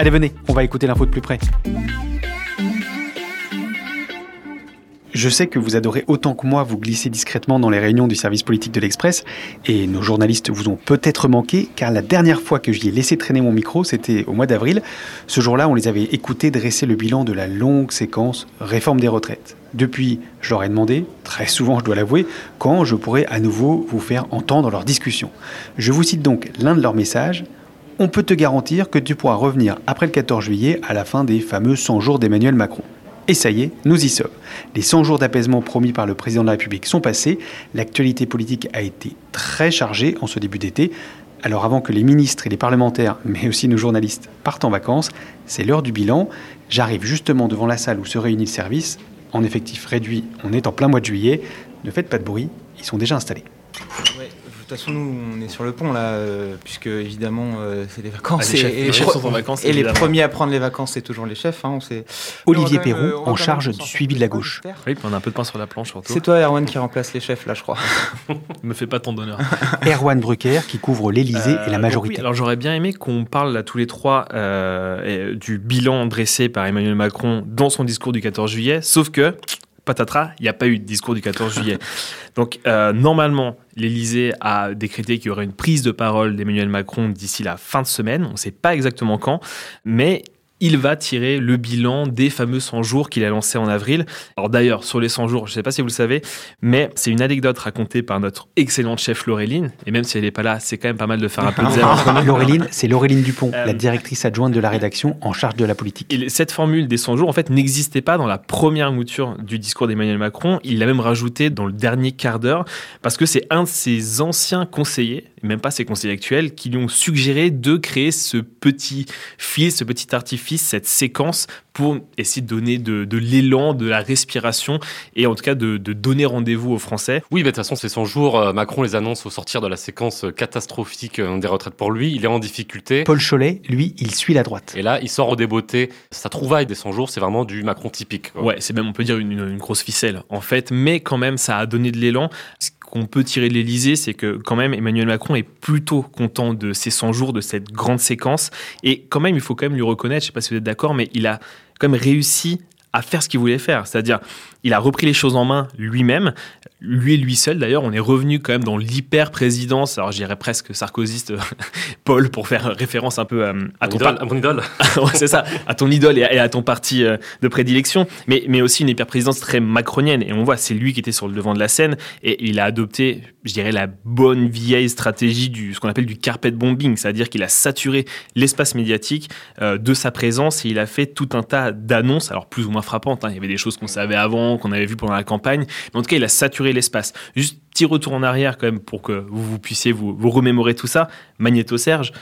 Allez, venez, on va écouter l'info de plus près. Je sais que vous adorez autant que moi vous glisser discrètement dans les réunions du service politique de l'Express, et nos journalistes vous ont peut-être manqué, car la dernière fois que j'y ai laissé traîner mon micro, c'était au mois d'avril. Ce jour-là, on les avait écoutés dresser le bilan de la longue séquence réforme des retraites. Depuis, je leur ai demandé, très souvent je dois l'avouer, quand je pourrais à nouveau vous faire entendre leurs discussions. Je vous cite donc l'un de leurs messages. On peut te garantir que tu pourras revenir après le 14 juillet à la fin des fameux 100 jours d'Emmanuel Macron. Et ça y est, nous y sommes. Les 100 jours d'apaisement promis par le président de la République sont passés. L'actualité politique a été très chargée en ce début d'été. Alors avant que les ministres et les parlementaires, mais aussi nos journalistes, partent en vacances, c'est l'heure du bilan. J'arrive justement devant la salle où se réunit le service. En effectif réduit, on est en plein mois de juillet. Ne faites pas de bruit, ils sont déjà installés. Toute façon, nous, on est sur le pont, là, euh, puisque évidemment, euh, c'est les vacances. Ah, les chefs- et, les chefs sont en vacances, et les premiers à prendre les vacances, c'est toujours les chefs. Hein, on sait. Olivier même, Perron, euh, en charge du suivi de la gauche. Oui, puis on a un peu de pain sur la planche surtout. C'est toi, Erwan, qui remplace les chefs, là, je crois. Me fais pas ton d'honneur. Erwan Brucker qui couvre l'Élysée et Euh, la donc majorité. oui, alors j'aurais bien aimé qu'on parle là tous les trois euh, et- du bilan dressé par Emmanuel Macron dans son discours du 14 juillet, sauf que patatras, il n'y a pas eu de discours du 14 juillet. Donc euh, normalement, l'Élysée a décrété qu'il y aurait une prise de parole d'Emmanuel Macron d'ici la fin de semaine. On ne sait pas exactement quand, mais il va tirer le bilan des fameux 100 jours qu'il a lancé en avril. Alors d'ailleurs, sur les 100 jours, je ne sais pas si vous le savez, mais c'est une anecdote racontée par notre excellente chef Laureline. Et même si elle n'est pas là, c'est quand même pas mal de faire un peu de. Laureline, c'est Laureline Dupont, Euh, la directrice adjointe de la rédaction en charge de la politique. Et cette formule des 100 jours, en fait, n'existait pas dans la première mouture du discours d'Emmanuel Macron. Il l'a même rajouté dans le dernier quart d'heure, parce que c'est un de ses anciens conseillers, même pas ses conseillers actuels, qui lui ont suggéré de créer ce petit fil, ce petit artifice, cette séquence pour essayer de donner de, de l'élan, de la respiration, et en tout cas de, de donner rendez-vous aux Français. Oui, mais de toute façon, ces 100 jours, euh, Macron les annonce au sortir de la séquence euh, catastrophique euh, des retraites pour lui. Il est en difficulté. Paul Cholet, lui, il suit la droite. Et là, il sort au débeauté. Sa trouvaille des 100 jours, c'est vraiment du Macron typique. quoi. Ouais, c'est même, on peut dire, une, une grosse ficelle, en fait. Mais quand même, ça a donné de l'élan. Ce qu'on peut tirer de l'Elysée, c'est que quand même, Emmanuel Macron est plutôt content de ces 100 jours, de cette grande séquence. Et quand même, il faut quand même lui reconnaître, je sais pas si vous êtes d'accord, mais il a quand même réussi à faire ce qu'il voulait faire. C'est-à-dire, il a repris les choses en main lui-même, lui et lui seul d'ailleurs. On est revenu quand même dans l'hyper-présidence, alors j'irais presque sarkozyste, Paul, pour faire référence un peu euh, à ton idole, par- à mon idole. Ouais, c'est ça, à ton idole et à, et à ton parti euh, de prédilection, mais, mais aussi une hyper-présidence très macronienne. Et on voit, c'est lui qui était sur le devant de la scène et il a adopté, je dirais, la bonne vieille stratégie du ce qu'on appelle du carpet bombing, c'est-à-dire qu'il a saturé l'espace médiatique euh, de sa présence et il a fait tout un tas d'annonces, alors plus ou moins frappantes. hein. Il y avait des choses qu'on savait avant, qu'on avait vues pendant la campagne, en tout cas, il a saturé l'espace. Juste petit retour en arrière quand même pour que vous, vous puissiez vous, vous remémorer tout ça. Magnéto Serge,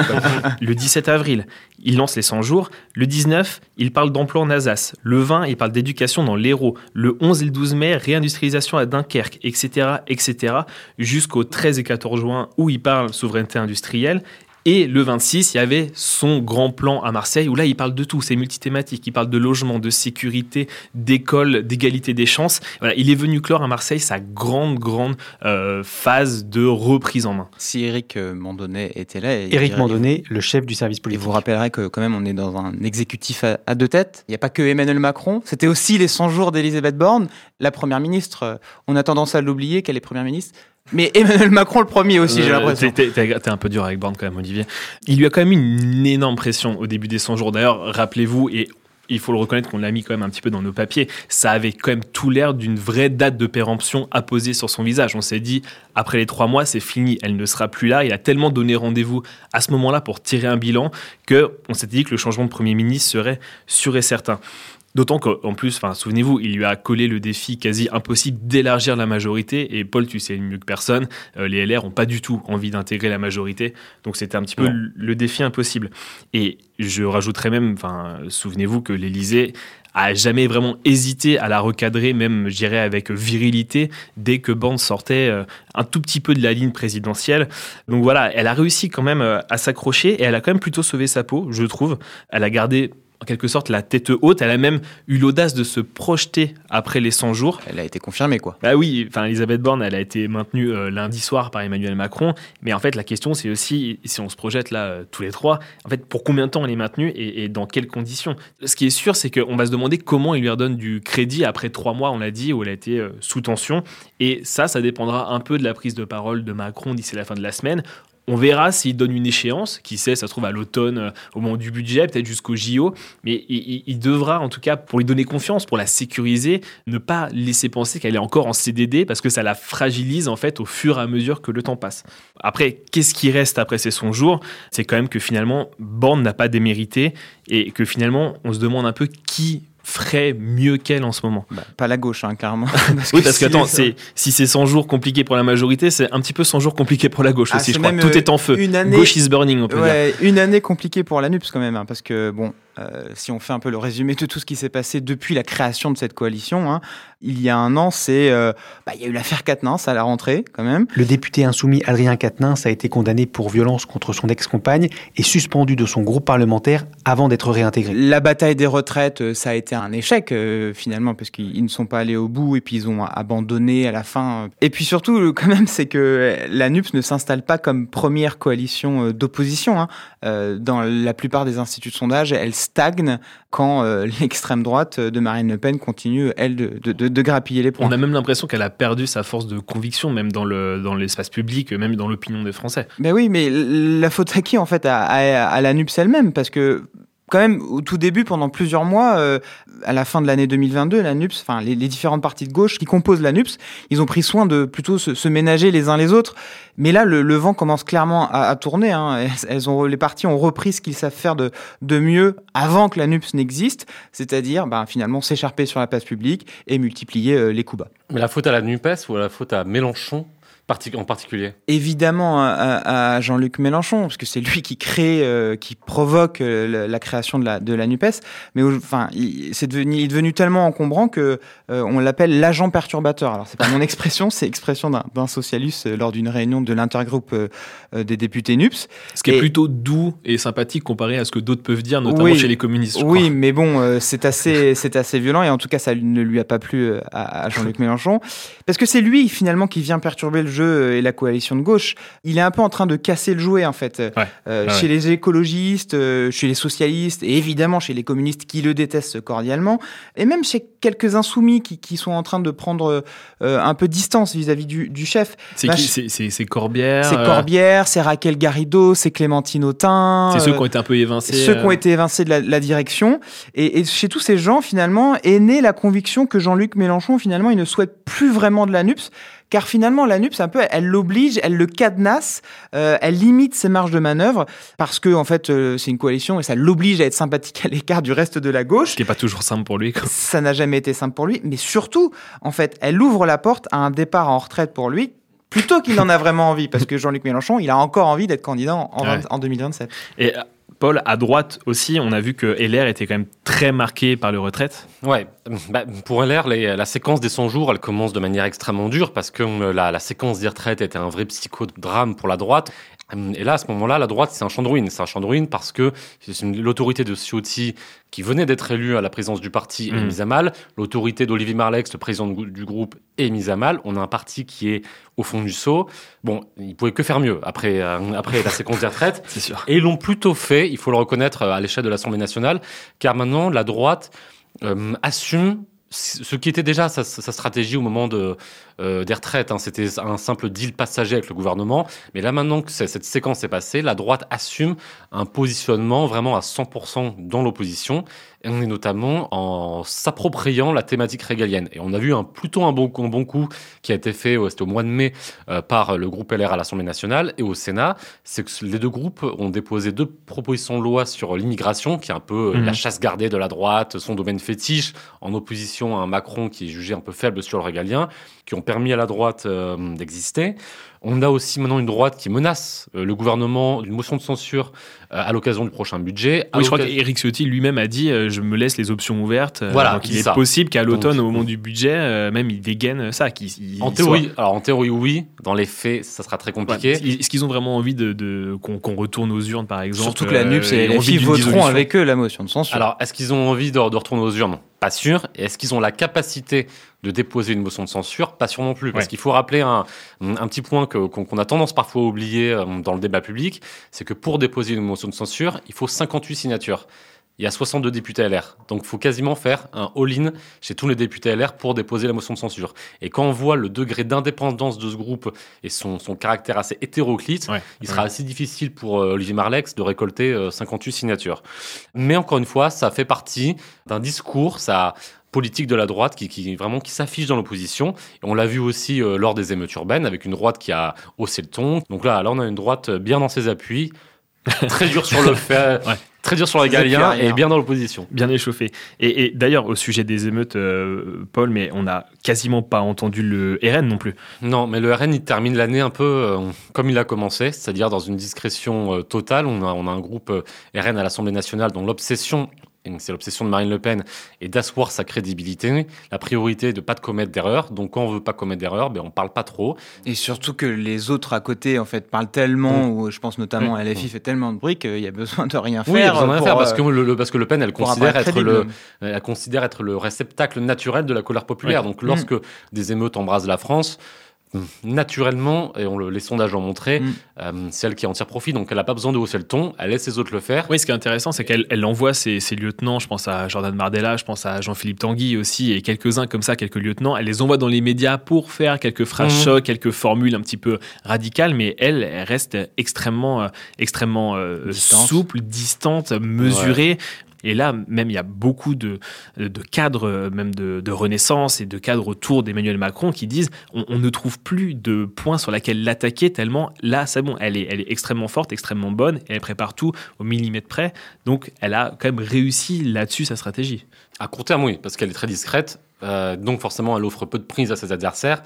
le 17 avril, il lance les 100 jours. Le 19, il parle d'emploi en Alsace. Le 20, il parle d'éducation dans l'Hérault. Le 11 et le 12 mai, réindustrialisation à Dunkerque, etc., etc., jusqu'au 13 et 14 juin où il parle souveraineté industrielle. Et le 26, il y avait son grand plan à Marseille, où là, il parle de tout, c'est multithématique. Il parle de logement, de sécurité, d'école, d'égalité des chances. Voilà, il est venu clore à Marseille sa grande, grande euh, phase de reprise en main. Si Eric euh, Mandonnet était là... Eric Mandonnet, le chef du service politique. Il vous rappellerai que quand même, on est dans un exécutif à, à deux têtes. Il n'y a pas que Emmanuel Macron. C'était aussi les 100 jours d'Elisabeth Borne, la première ministre. euh, On a tendance à l'oublier qu'elle est première ministre. Mais Emmanuel Macron le premier aussi, j'ai Euh, l'impression. T'es un peu dur avec Borne quand même, Olivier. Il lui a quand même une énorme pression au début des 100 jours. D'ailleurs, rappelez-vous, et il faut le reconnaître qu'on l'a mis quand même un petit peu dans nos papiers, ça avait quand même tout l'air d'une vraie date de péremption apposée sur son visage. On s'est dit, après les trois mois, c'est fini, elle ne sera plus là. Il a tellement donné rendez-vous à ce moment-là pour tirer un bilan que on s'était dit que le changement de Premier ministre serait sûr et certain. D'autant qu'en plus, enfin, souvenez-vous, il lui a collé le défi quasi impossible d'élargir la majorité. Et Paul, tu sais mieux que personne, euh, les LR n'ont pas du tout envie d'intégrer la majorité. Donc c'était un petit peu le- le défi impossible. Et je rajouterais même, enfin, souvenez-vous que l'Élysée a jamais vraiment hésité à la recadrer, même, je dirais, avec virilité, dès que Borne sortait euh, un tout petit peu de la ligne présidentielle. Donc voilà, elle a réussi quand même euh, à s'accrocher et elle a quand même plutôt sauvé sa peau, je trouve. Elle a gardé en quelque sorte la tête haute. Elle a même eu l'audace de se projeter après les 100 jours. Elle a été confirmée, quoi. Bah oui, enfin Elisabeth Borne, elle a été maintenue euh, lundi soir par Emmanuel Macron. Mais en fait, la question, c'est aussi, si on se projette là euh, tous les trois, en fait, pour combien de temps elle est maintenue et, et dans quelles conditions? Ce qui est sûr, c'est qu'on va se demander comment il lui redonne du crédit après trois mois, on l'a dit, où elle a été euh, sous tension. Et ça, ça dépendra un peu de la prise de parole de Macron d'ici la fin de la semaine. On verra s'il donne une échéance, qui sait, ça se trouve à l'automne, euh, au moment du budget, peut-être jusqu'au JO, mais il, devra, en tout cas, pour lui donner confiance, pour la sécuriser, ne pas laisser penser qu'elle est encore en CDD, parce que ça la fragilise, en fait, au fur et à mesure que le temps passe. Après, qu'est-ce qui reste après ces 100 jours C'est quand même que finalement, Borne n'a pas démérité, et que finalement, on se demande un peu qui ferait mieux qu'elle en ce moment. Bah, pas la gauche, hein, clairement. Oui, parce que si attends, c'est si c'est 100 jours compliqués pour la majorité, c'est un petit peu 100 jours compliqués pour la gauche Ah, aussi, je crois. même, Tout euh, est en feu. une année- Gauche is burning, on peut dire. Ouais, une année compliquée pour la NUPS quand même, hein, parce que bon, euh, si on fait un peu le résumé de tout ce qui s'est passé depuis la création de cette coalition, hein, il y a un an, c'est, euh, bah, il y a eu l'affaire Quatennens à la rentrée quand même. Le député insoumis Adrien Quatennens a été condamné pour violence contre son ex-compagne et suspendu de son groupe parlementaire avant d'être réintégré. La bataille des retraites, euh, ça a été un échec euh, finalement parce qu'ils ils ne sont pas allés au bout et puis ils ont abandonné à la fin. Et puis surtout, quand même, c'est que la NUPS ne s'installe pas comme première coalition euh, d'opposition. hein. Euh, dans la plupart des instituts de sondage, elle stagne quand euh, l'extrême droite de Marine Le Pen continue, elle, de, de- de- de grappiller les points. On a même l'impression qu'elle a perdu sa force de conviction, même dans le dans l'espace public, même dans l'opinion des Français. Ben oui, mais la faute à qui en fait à, à- à la NUPS elle-même? Parce que quand même, au tout début, pendant plusieurs mois, euh, à la fin de l'année 2022, la enfin les, différentes parties de gauche qui composent la NUPS, ils ont pris soin de plutôt se, ménager les uns les autres. Mais là, le, vent commence clairement à, tourner. Hein. Elles ont, les partis ont repris ce qu'ils savent faire de, de mieux avant que la NUPS n'existe, c'est-à-dire ben, finalement s'écharper sur la place publique et multiplier euh, les coups bas. Mais la faute à la NUPES ou la faute à Mélenchon parti- en particulier évidemment à, à- Jean-Luc Mélenchon, parce que c'est lui qui crée, euh, qui provoque euh, la, la création de la, de la Nupes. Mais enfin, il, c'est devenu, il est devenu tellement encombrant que euh, on l'appelle l'agent perturbateur. Alors c'est pas mon expression, c'est expression d'un, socialiste euh, lors d'une réunion de l'intergroupe euh, euh, des députés Nups. Ce qui est plutôt doux et sympathique comparé à ce que d'autres peuvent dire, notamment Oui. chez les communistes. je Oui, crois. mais bon, euh, c'est assez, violent et en tout cas, ça ne lui a pas plu euh, à, à Jean-Luc Mélenchon parce que c'est lui finalement qui vient perturber le jeu euh, et la coalition de gauche. Il est un peu en train de casser le jouet en fait, Euh, Ouais. euh, chez les écologistes, euh, chez les socialistes et évidemment chez les communistes qui le détestent cordialement et même chez quelques insoumis qui, qui sont en train de prendre euh, un peu distance vis-à-vis du, du chef. C'est Bah, C'est- Corbière. C'est Corbière, c'est Raquel Garrido, c'est Clémentine Autain. C'est ceux qui ont été un peu évincés. ceux qui ont été évincés de la, la direction. Et, et chez tous ces gens, finalement, est née la conviction que Jean-Luc Mélenchon, finalement, il ne souhaite plus vraiment de la NUPS. Car finalement, la NUPS, un peu, elle l'oblige, elle le cadenasse, euh, elle limite ses marges de manœuvre, parce que, en fait, euh, c'est une coalition et ça l'oblige à être sympathique à l'écart du reste de la gauche. Ce qui n'est pas toujours simple pour lui. quoi. Ça n'a jamais été simple pour lui, mais surtout, en fait, elle ouvre la porte à un départ en retraite pour lui, plutôt qu'il en a vraiment envie, parce que Jean-Luc Mélenchon, il a encore envie d'être candidat en, en Ouais. 20 en 2027. Et euh, Paul, à droite aussi, on a vu que LR était quand même très marqué par le retraite. Ouais, bah, pour LR, les- la séquence des 100 jours, elle commence de manière extrêmement dure parce que euh, la, la séquence des retraites était un vrai psychodrame pour la droite. Et là, à ce moment-là, la droite, c'est un champ de ruines. C'est un champ de ruines parce que l'autorité de Ciotti, qui venait d'être élu à la présidence du parti, est Mm. mise à mal. L'autorité d'Olivier Marlex, le président du groupe, est mise à mal. On a un parti qui est au fond du seau. Bon, il pouvait que faire mieux après, euh, après la séquence des retraites. C'est sûr. Et ils l'ont plutôt fait, il faut le reconnaître, euh, à l'échelle de l'Assemblée nationale, car maintenant, la droite euh, assume ce qui était déjà sa, stratégie au moment euh, des retraites. hein. C'était un simple deal passager avec le gouvernement. Mais là, maintenant que cette séquence est passée, la droite assume un positionnement vraiment à 100% dans l'opposition, et notamment en s'appropriant la thématique régalienne. Et on a vu un, plutôt un bon, un bon coup qui a été fait, c'était au mois de mai, euh, par le groupe LR à l'Assemblée nationale et au Sénat. C'est que les deux groupes ont déposé deux propositions de loi sur l'immigration, qui est un peu Mhm. la chasse gardée de la droite, son domaine fétiche, en opposition à un Macron qui est jugé un peu faible sur le régalien, qui ont permis à la droite euh, d'exister. On a aussi maintenant une droite qui menace euh, le gouvernement d'une motion de censure euh, à l'occasion du prochain budget. Oui, je crois qu'Éric Ciotti lui-même a dit euh, je me laisse les options ouvertes. Voilà, donc il est ça. possible qu'à l'automne, Donc- au moment du budget, même il dégaine ça. qu'il- il- En il théorie, soit- alors en théorie oui, dans les faits, ça sera très compliqué. Ouais. Est-ce qu'ils ont vraiment envie de, de- qu'on qu'on retourne aux urnes, par exemple Surtout que la NUPS et les voteront avec eux la motion de censure. Alors, est-ce qu'ils ont envie de, de retourner aux urnes? Pas sûr. Et est-ce qu'ils ont la capacité de déposer une motion de censure Pas sûr non plus. Parce Ouais. qu'il faut rappeler un, un petit point que- qu'on a tendance parfois à oublier euh, dans le débat public, c'est que pour déposer une motion de censure, il faut 58 signatures. Il y a 62 députés LR. Donc, il faut quasiment faire un all-in chez tous les députés LR pour déposer la motion de censure. Et quand on voit le degré d'indépendance de ce groupe et son, son caractère assez hétéroclite, Ouais. il sera assez difficile pour euh, Olivier Marlex de récolter euh, 58 signatures. Mais encore une fois, ça fait partie d'un discours, ça politique de la droite qui, qui vraiment qui s'affiche dans l'opposition. Et on l'a vu aussi euh, lors des émeutes urbaines avec une droite qui a haussé le ton. Donc là, là, on a une droite bien dans ses appuis, très dur sur le fait, Ouais. très dur sur les galiens et bien dans l'opposition. Bien échauffé. Et, et d'ailleurs, au sujet des émeutes, euh, Paul, mais on n'a quasiment pas entendu le RN non plus. Non, mais le RN, il termine l'année un peu euh, comme il a commencé, c'est-à-dire dans une discrétion euh, totale. On a, on a un groupe euh, RN à l'Assemblée nationale dont l'obsession, et c'est l'obsession de Marine Le Pen, est d'asseoir sa crédibilité. La priorité est de pas de commettre d'erreurs. Donc quand on veut pas commettre d'erreurs, ben, on parle pas trop. Et surtout que les autres à côté, en fait, parlent tellement, ou je pense notamment à LFI fait tellement de bruit qu'il y a besoin de rien faire. Oui, il y a besoin de rien faire parce euh, que le, le- parce que Le Pen, elle considère être le, elle considère être le réceptacle naturel de la colère populaire. Donc lorsque des émeutes embrasent la France, naturellement, et on le- les sondages l'ont montré, Mm. euh, c'est elle qui en tire profit. Donc elle n'a pas besoin de hausser le ton, elle laisse les autres le faire. Oui, ce qui est intéressant, c'est qu'elle elle envoie ses, ses lieutenants, je pense à Jordan Bardella, je pense à Jean-Philippe Tanguy aussi, et quelques-uns comme ça, quelques lieutenants, elle les envoie dans les médias pour faire quelques phrases Mhm. chocs, quelques formules un petit peu radicales, mais elle, elle reste extrêmement, euh, extrêmement euh, Distante. souple, distante, mesurée. Et là, même, il y a beaucoup de, de cadres, euh, même de, Renaissance et de cadres autour d'Emmanuel Macron qui disent on, ne trouve plus de points sur lesquels l'attaquer tellement là, c'est bon, elle est, elle est extrêmement forte, extrêmement bonne, elle prépare tout au millimètre près. Donc, elle a quand même réussi là-dessus sa stratégie. À court terme, oui, parce qu'elle est très discrète. euh, donc forcément, elle offre peu de prise à ses adversaires.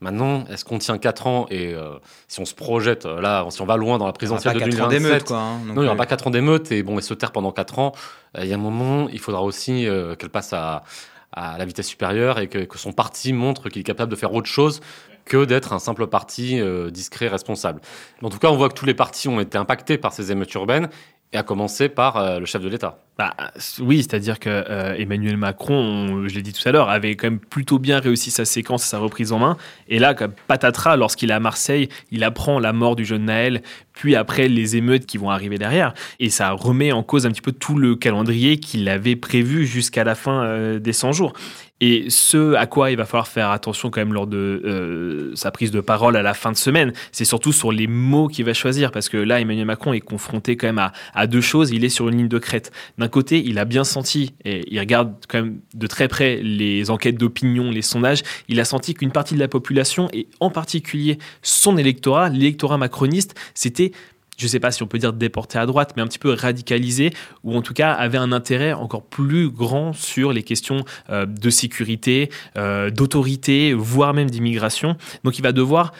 Maintenant, est-ce qu'on tient 4 ans et euh, si on se projette euh, là, si on va loin dans la présidentielle de quatre ans 2027, d'émeute, quoi. hein, Non, il n'y aura euh, pas 4 ans d'émeute et bon, et se taire pendant 4 ans. euh, Il y a un moment, il faudra aussi qu'elle passe à, à la vitesse supérieure et que, que son parti montre qu'il est capable de faire autre chose que d'être un simple parti discret, responsable. En tout cas, on voit que tous les partis ont été impactés par ces émeutes urbaines et à commencer par euh, le chef de l'État. Bah, oui, c'est-à-dire que euh, Emmanuel Macron, on- je l'ai dit tout à l'heure, avait quand même plutôt bien réussi sa séquence, sa reprise en main. Et là, patatras, lorsqu'il est à Marseille, il apprend la mort du jeune Naël, puis après les émeutes qui vont arriver derrière. Et ça remet en cause un petit peu tout le calendrier qu'il avait prévu jusqu'à la fin euh, des 100 jours. Et ce à quoi il va falloir faire attention quand même lors de euh, sa prise de parole à la fin de semaine, c'est surtout sur les mots qu'il va choisir, parce que là, Emmanuel Macron est confronté quand même à, à deux choses. Il est sur une ligne de crête. D'un côté, il a bien senti, et il regarde quand même de très près les enquêtes d'opinion, les sondages, il a senti qu'une partie de la population, et en particulier son électorat, l'électorat macroniste, c'était je ne sais pas si on peut dire déporté à droite, mais un petit peu radicalisé, ou en tout cas avait un intérêt encore plus grand sur les questions euh, de sécurité, euh, d'autorité, voire même d'immigration. Donc il va devoir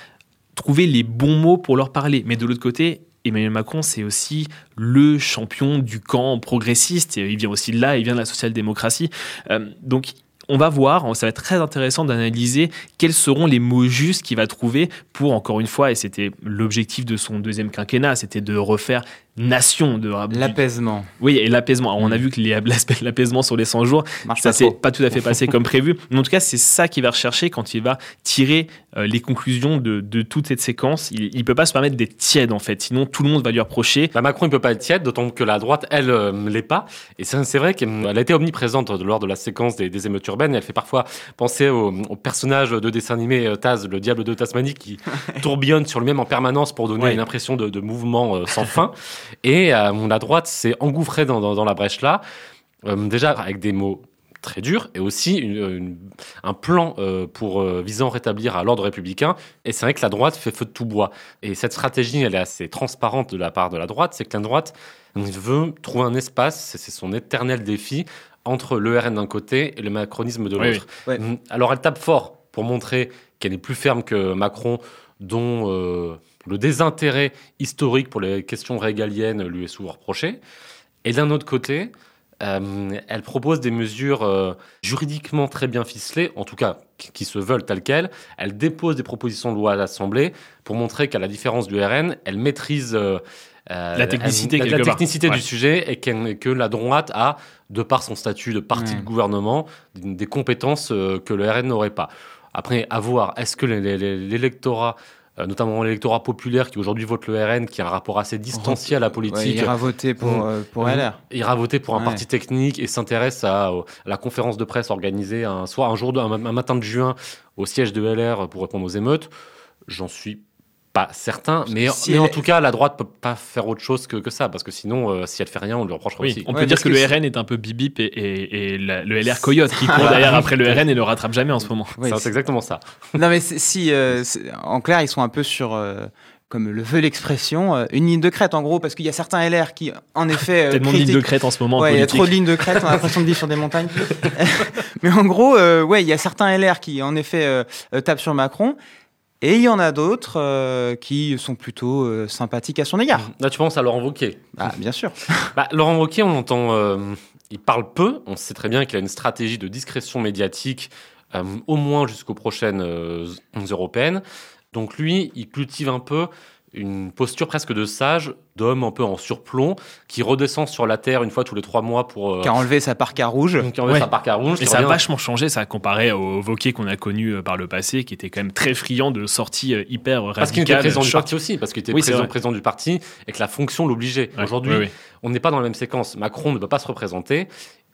trouver les bons mots pour leur parler. Mais de l'autre côté, Emmanuel Macron, c'est aussi le champion du camp progressiste. Il vient aussi de là, il vient de la social-démocratie. Euh, donc on va voir, ça va être très intéressant d'analyser quels seront les mots justes qu'il va trouver pour, encore une fois, et c'était l'objectif de son deuxième quinquennat, c'était de refaire nation de l'apaisement. Oui, et l'apaisement. On a vu que l'apaisement sur les 100 jours, Marche ça s'est pas tout à fait passé comme prévu. Mais en tout cas, c'est ça qu'il va rechercher quand il va tirer euh, les conclusions de, de, toute cette séquence. Il, ne peut pas se permettre d'être tiède en fait, sinon tout le monde va lui reprocher. Bah, Macron, il peut pas être tiède, d'autant que la droite, elle, euh, l'est pas. Et c'est vrai qu'elle a été omniprésente lors de la séquence des, des émeutes urbaines. elle fait parfois penser au, personnage de dessin animé euh, Taz, le diable de Tasmanie, qui tourbillonne sur lui-même en permanence pour donner une impression de, de mouvement euh, sans fin. Et la droite s'est engouffrée dans, dans, dans, la brèche là, déjà avec des mots très dur et aussi un plan euh, pour euh, visant à rétablir à l'ordre républicain. Et c'est vrai que la droite fait feu de tout bois. Et cette stratégie, elle est assez transparente de la part de la droite, c'est que la droite veut trouver un espace, c'est son éternel défi, entre le RN d'un côté et le macronisme de l'autre. Hum, alors elle tape fort pour montrer qu'elle est plus ferme que Macron, dont euh, le désintérêt historique pour les questions régaliennes lui est souvent reproché. Et d'un autre côté, euh, elle propose des mesures euh, juridiquement très bien ficelées, en tout cas qui, se veulent telles quelles. Elle dépose des propositions de loi à l'Assemblée pour montrer qu'à la différence du RN, elle maîtrise euh, la technicité, la technicité du sujet et que la droite a, de par son statut de parti de gouvernement, des compétences que le RN n'aurait pas. Après, à voir, est-ce que l'électorat notamment l'électorat populaire qui aujourd'hui vote le RN, qui a un rapport assez distancié à la politique. il ira voter pour, mmh. euh, pour LR. Il ira voter pour un parti technique et s'intéresse à, la conférence de presse organisée un, soit un, jour de, un matin de juin au siège de LR pour répondre aux émeutes. J'en suis pas certain, mais, en tout cas, la droite peut pas faire autre chose que, que ça, parce que sinon, euh, si elle fait rien, on lui reprochera aussi. On peut dire que, le RN est un peu bibip et, et, le LR coyote qui court derrière après le RN et ne rattrape jamais en ce moment. c'est exactement ça. Non, mais si, euh, en clair, ils sont un peu sur. Euh, comme le veut l'expression, une ligne de crête en gros, parce qu'il y a certains LR qui, en effet. Tellement de lignes de crête en ce moment. Ouais, il y a trop de lignes de crête, on a l'impression de vivre sur des montagnes. Mais en gros, ouais, il y a certains LR qui, en effet, tapent sur Macron. Et il y en a d'autres euh, qui sont plutôt euh, sympathiques à son égard. Là, tu penses à Laurent Wauquiez Ah, bien sûr. bah, Laurent Wauquiez, on entend. Euh, il parle peu. On sait très bien qu'il a une stratégie de discrétion médiatique, au moins jusqu'aux prochaines européennes. Donc, lui, il cultive un peu une posture presque de sage, d'homme un peu en surplomb, qui redescend sur la terre une fois tous les trois mois pour. Euh, qui a enlevé sa parka rouge. Qui a enlevé sa parka rouge. Et ça a vachement changé, ça comparé au Vauquier qu'on a connu euh, par le passé, qui était quand même très friand de sorties euh, hyper radicales. Parce qu'il était président du parti aussi, parce qu'il était président, président, du parti et que la fonction l'obligeait. Aujourd'hui, on n'est pas dans la même séquence. Macron ne peut pas se représenter.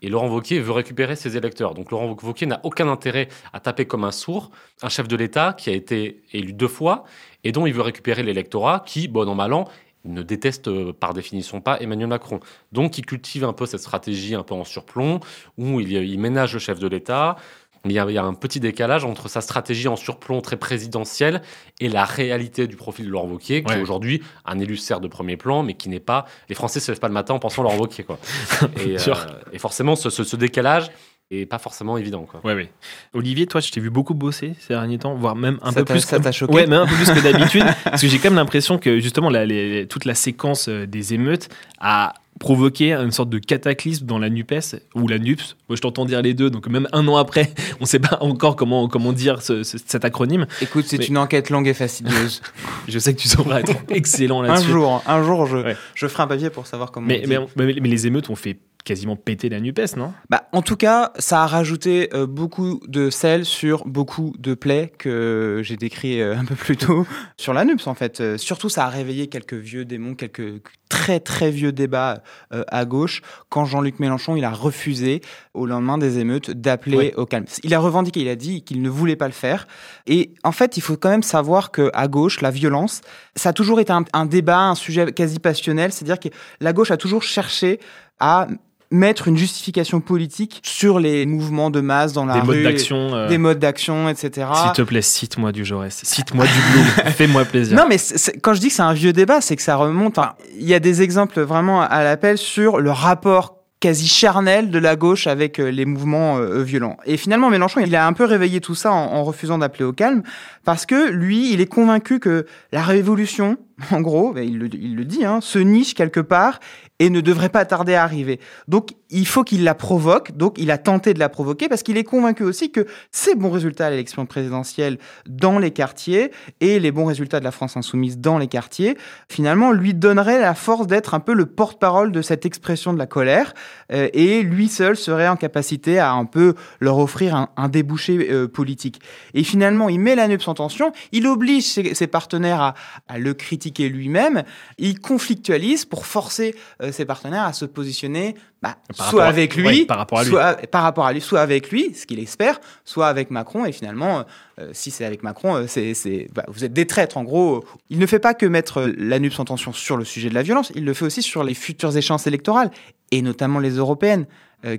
Et Laurent Wauquiez veut récupérer ses électeurs. Donc Laurent Wauquiez n'a aucun intérêt à taper comme un sourd un chef de l'État qui a été élu deux fois et dont il veut récupérer l'électorat qui, bon an mal an, ne déteste euh, par définition pas Emmanuel Macron. Donc il cultive un peu cette stratégie un peu en surplomb, où il, il ménage le chef de l'État. Il y, a, il y, a, un petit décalage entre sa stratégie en surplomb très présidentielle et la réalité du profil de Laurent Wauquiez, qui est aujourd'hui un élu certes de premier plan, mais qui n'est pas... Les Français se lèvent pas le matin en pensant Laurent Wauquiez. Quoi. et, euh, et, forcément, ce, ce, ce décalage, et pas forcément évident. Quoi. Ouais, ouais. Olivier, toi, je t'ai vu beaucoup bosser ces derniers temps, voire même un peu plus. Ça t'a choqué Ouais, même un peu plus que d'habitude. parce que j'ai quand même l'impression que justement, la, les, toute la séquence euh, des émeutes a provoqué une sorte de cataclysme dans la NUPES ou la NUPS. Moi, je t'entends dire les deux, donc même un an après, on ne sait pas encore comment, comment dire ce, cet acronyme. Écoute, c'est une enquête longue et fastidieuse. je sais que tu sauras être excellent là-dessus. Un jour, un jour, je, je ferai un papier pour savoir comment. Mais, mais, les émeutes ont fait quasiment péter la NUPES, non? Bah, En tout cas, ça a rajouté euh, beaucoup de sel sur beaucoup de plaies que j'ai décrit euh, un peu plus tôt sur la NUPES, en fait. Euh, surtout, ça a réveillé quelques vieux démons, quelques très très vieux débats à gauche, quand Jean-Luc Mélenchon, il a refusé, au lendemain des émeutes, d'appeler au calme. Il a revendiqué, il a dit qu'il ne voulait pas le faire. Et en fait, il faut quand même savoir que à gauche, la violence, ça a toujours été un, un débat, un sujet quasi passionnel, c'est-à-dire que la gauche a toujours cherché à mettre une justification politique sur les mouvements de masse dans la des rue, modes d'action, euh, des modes d'action, etc. S'il te plaît, cite-moi du Jaurès, cite-moi du Blum, fais-moi plaisir. Non, mais quand je dis que c'est un vieux débat, c'est que ça remonte. Il y a des exemples vraiment à l'appel sur le rapport quasi charnel de la gauche avec euh, les mouvements euh, violents. Et finalement, Mélenchon, il a un peu réveillé tout ça en, en refusant d'appeler au calme, parce que lui, il est convaincu que la révolution, en gros, ben, il, le, dit, hein, se niche quelque part et ne devrait pas tarder à arriver. Donc il faut qu'il la provoque, donc il a tenté de la provoquer parce qu'il est convaincu aussi que ces bons résultats à l'élection présidentielle dans les quartiers et les bons résultats de la France insoumise dans les quartiers, finalement, lui donneraient la force d'être un peu le porte-parole de cette expression de la colère euh, et lui seul serait en capacité à un peu leur offrir un, débouché euh, politique. Et finalement, il met la NUPS en tension, il oblige ses, ses partenaires à le critiquer lui-même, il conflictualise pour forcer euh, ses partenaires à se positionner bah, soit à- avec lui, ouais, par rapport à lui. soit par rapport à lui, soit avec lui, ce qu'il espère, soit avec Macron. Et finalement, euh, si c'est avec Macron, euh, c'est, bah, vous êtes des traîtres. En gros, il ne fait pas que mettre euh, la NUPS en tension sur le sujet de la violence, il le fait aussi sur les futures échéances électorales, et notamment les européennes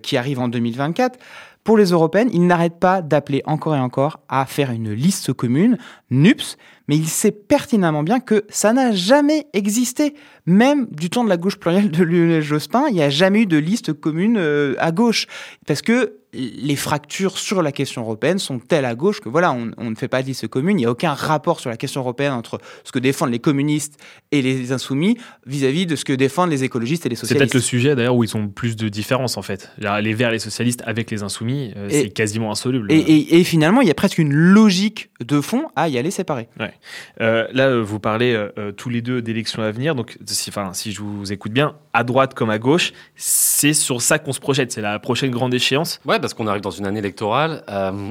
qui arrivent en 2024. Pour les européennes, il n'arrête pas d'appeler encore et encore à faire une liste commune, NUPS, mais il sait pertinemment bien que ça n'a jamais existé. Même du temps de la gauche plurielle de Lionel Jospin, il n'y a jamais eu de liste commune euh, à gauche. Parce que les fractures sur la question européenne sont telles à gauche que voilà, on, on ne fait pas de liste commune. Il n'y a aucun rapport sur la question européenne entre ce que défendent les communistes et les insoumis vis-à-vis de ce que défendent les écologistes et les C'est socialistes. peut-être le sujet d'ailleurs où ils ont plus de différences en fait. Là, Les Verts, les socialistes avec les insoumis, euh, Et- c'est quasiment insoluble. Et, et- et finalement, il y a presque une logique de fond à y aller séparer. Euh, là, euh, vous parlez euh, tous les deux d'élections à venir. Donc, si, je vous écoute bien, à droite comme à gauche, c'est sur ça qu'on se projette. C'est la prochaine grande échéance. Ouais, parce qu'on arrive dans une année électorale.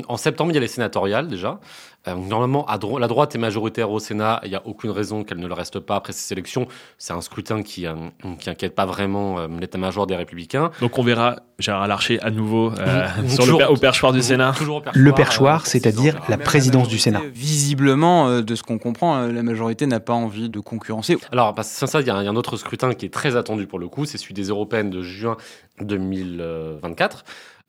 En septembre, il y a les sénatoriales déjà. Euh, normalement, à dro- la droite est majoritaire au Sénat. Il n'y a aucune raison qu'elle ne le reste pas après ces élections. C'est un scrutin qui euh, qui inquiète pas vraiment euh, l'état-major des Républicains. Donc, on verra Gérard Larcher à nouveau euh, sur le per- au perchoir du Sénat. Toujours au Le perchoir, c'est-à-dire la présidence du Sénat. Visiblement, euh, de ce qu'on comprend, euh, la majorité n'a pas envie de concurrencer. Alors, parce que sans ça, y, il y a un autre scrutin qui est très attendu pour le coup, c'est celui des européennes de juin 2024.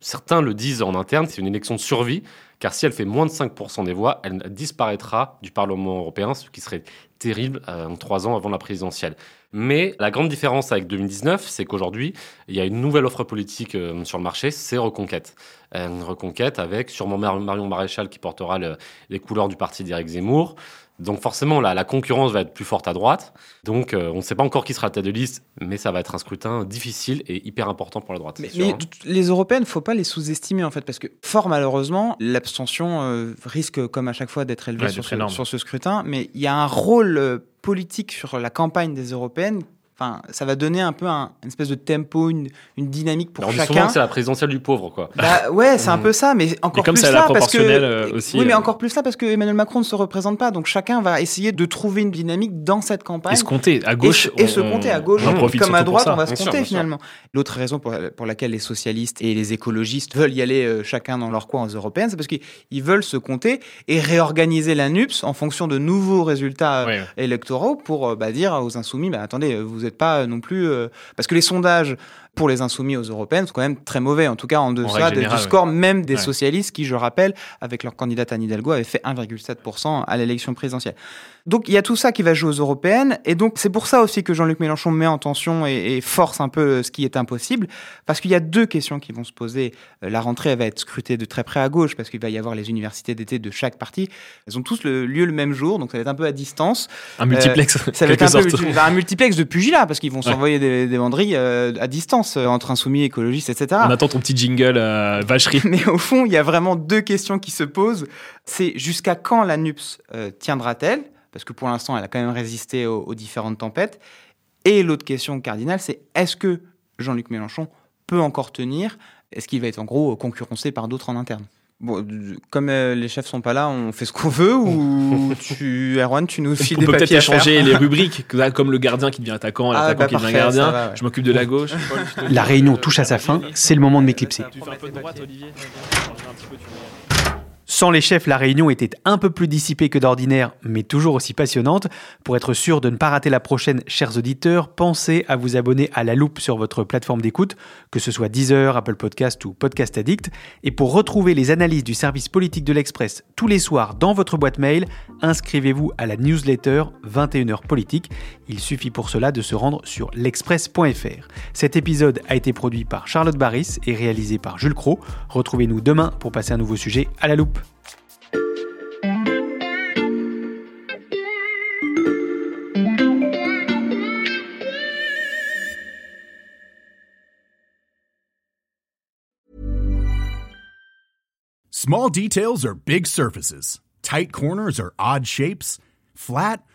Certains le disent en interne, c'est une élection de survie, car si elle fait moins de 5% des voix, elle disparaîtra du Parlement européen, ce qui serait terrible euh, trois ans avant la présidentielle. Mais la grande différence avec 2019, c'est qu'aujourd'hui, il y a une nouvelle offre politique euh, sur le marché, c'est Reconquête. Euh, Reconquête avec sûrement Mar- Marion Maréchal qui portera le- les couleurs du parti d'Éric Zemmour. Donc forcément, la, la concurrence va être plus forte à droite. Donc euh, on ne sait pas encore qui sera la tête de liste, mais ça va être un scrutin difficile et hyper important pour la droite. Mais, sûr, mais hein. les européennes, faut pas les sous-estimer en fait, parce que fort malheureusement, l'abstention euh, risque, comme à chaque fois, d'être élevée Ouais, sur, d'être ce, énorme. sur ce scrutin. Mais il y a un rôle euh, politique sur la campagne des européennes. Enfin, ça va donner un peu un, une espèce de tempo, une, une dynamique pour Alors, on chacun. c'est la présidentielle du pauvre, quoi. Bah ouais, c'est un Mhm. peu ça, mais encore comme plus la là parce que euh, aussi, oui, mais euh. encore plus là parce que Emmanuel Macron ne se représente pas, donc chacun va essayer de trouver une dynamique dans cette campagne. Et se compter à gauche. et, se- et se on- compter à gauche, on profite comme à droite, ça. on va se Bien compter sûr. finalement. L'autre raison pour, pour laquelle les socialistes et les écologistes veulent y aller euh, chacun dans leur coin aux européennes, c'est parce qu'ils veulent se compter et réorganiser la NUPS en fonction de nouveaux résultats électoraux pour euh, bah, dire aux insoumis, bah, attendez, euh, vous n'êtes pas euh, non plus... euh, Parce que les sondages pour les insoumis aux européennes sont quand même très mauvais, en tout cas en deçà du score même des Ouais. socialistes qui, je rappelle, avec leur candidate Anne Hidalgo, avaient fait 1,7% à l'élection présidentielle. Donc il y a tout ça qui va jouer aux européennes, et donc c'est pour ça aussi que Jean-Luc Mélenchon met en tension et, et force un peu ce qui est impossible, parce qu'il y a deux questions qui vont se poser. Euh, La rentrée elle va être scrutée de très près à gauche, parce qu'il va y avoir les universités d'été de chaque parti. Elles ont tous le lieu le même jour, donc ça va être un peu à distance. Un multiplex. Ça va être un, peu multi- un multiplex de pugilat, parce qu'ils vont Ouais. s'envoyer des, des banderilles euh, à distance euh, entre insoumis, écologistes, etc. On attend ton petit jingle euh, vacherie. Mais au fond, il y a vraiment deux questions qui se posent. C'est jusqu'à quand la NUPS euh, tiendra-t-elle? Parce que pour l'instant, elle a quand même résisté aux, aux différentes tempêtes. Et l'autre question cardinale, c'est est-ce que Jean-Luc Mélenchon peut encore tenir? Est-ce qu'il va être en gros concurrencé par d'autres en interne? Bon, d- comme euh, les chefs sont pas là, on fait ce qu'on veut ou tu, Erwan, tu nous files On des peut peut-être papiers à faire échanger les rubriques, que- comme le gardien qui devient attaquant, Ah, l'attaquant bah, qui devient gardien. ça va, ouais. Je m'occupe de la gauche. La réunion touche à sa fin, c'est le moment de m'éclipser. Sans les chefs, la réunion était un peu plus dissipée que d'ordinaire, mais toujours aussi passionnante. Pour être sûr de ne pas rater la prochaine, chers auditeurs, pensez à vous abonner à La Loupe sur votre plateforme d'écoute, que ce soit Deezer, Apple Podcast ou Podcast Addict. Et pour retrouver les analyses du service politique de l'Express tous les soirs dans votre boîte mail, inscrivez-vous à la newsletter 21h politique. Il suffit pour cela de se rendre sur l'express.fr. Cet épisode a été produit par Charlotte Barris et réalisé par Jules Cro. Retrouvez-nous demain pour passer un nouveau sujet à la loupe. Small details are big surfaces. Tight corners are odd shapes. Flat